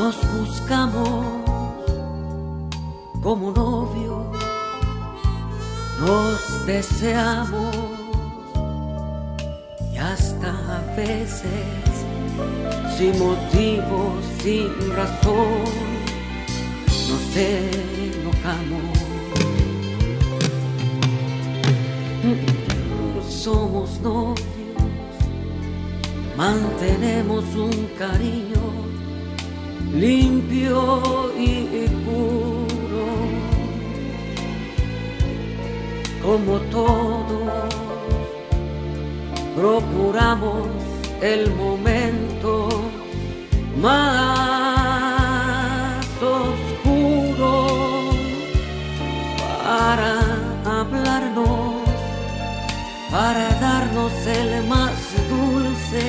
nos buscamos como novios nos deseamos y hasta a veces sin motivo, sin razón, nos enojamos. Somos novios, mantenemos un cariño limpio y puro como todos, procuramos el momento más oscuro para hablarnos, para darnos el más dulce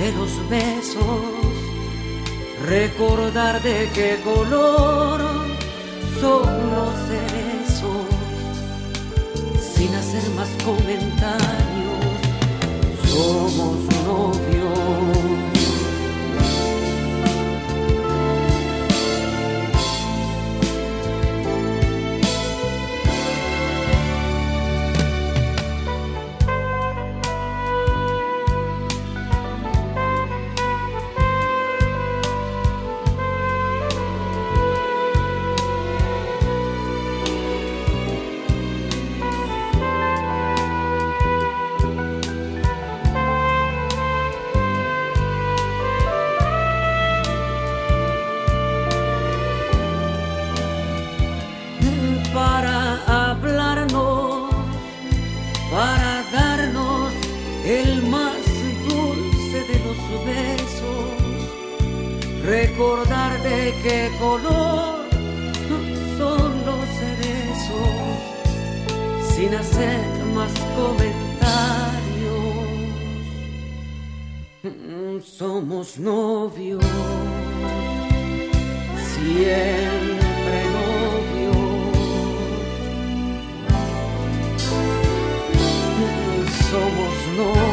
de los besos, recordar de qué color son los cerezos sin hacer más comentarios, somos recordar de qué color son los cerezos, sin hacer más comentarios. Somos novios, siempre novios. somos novios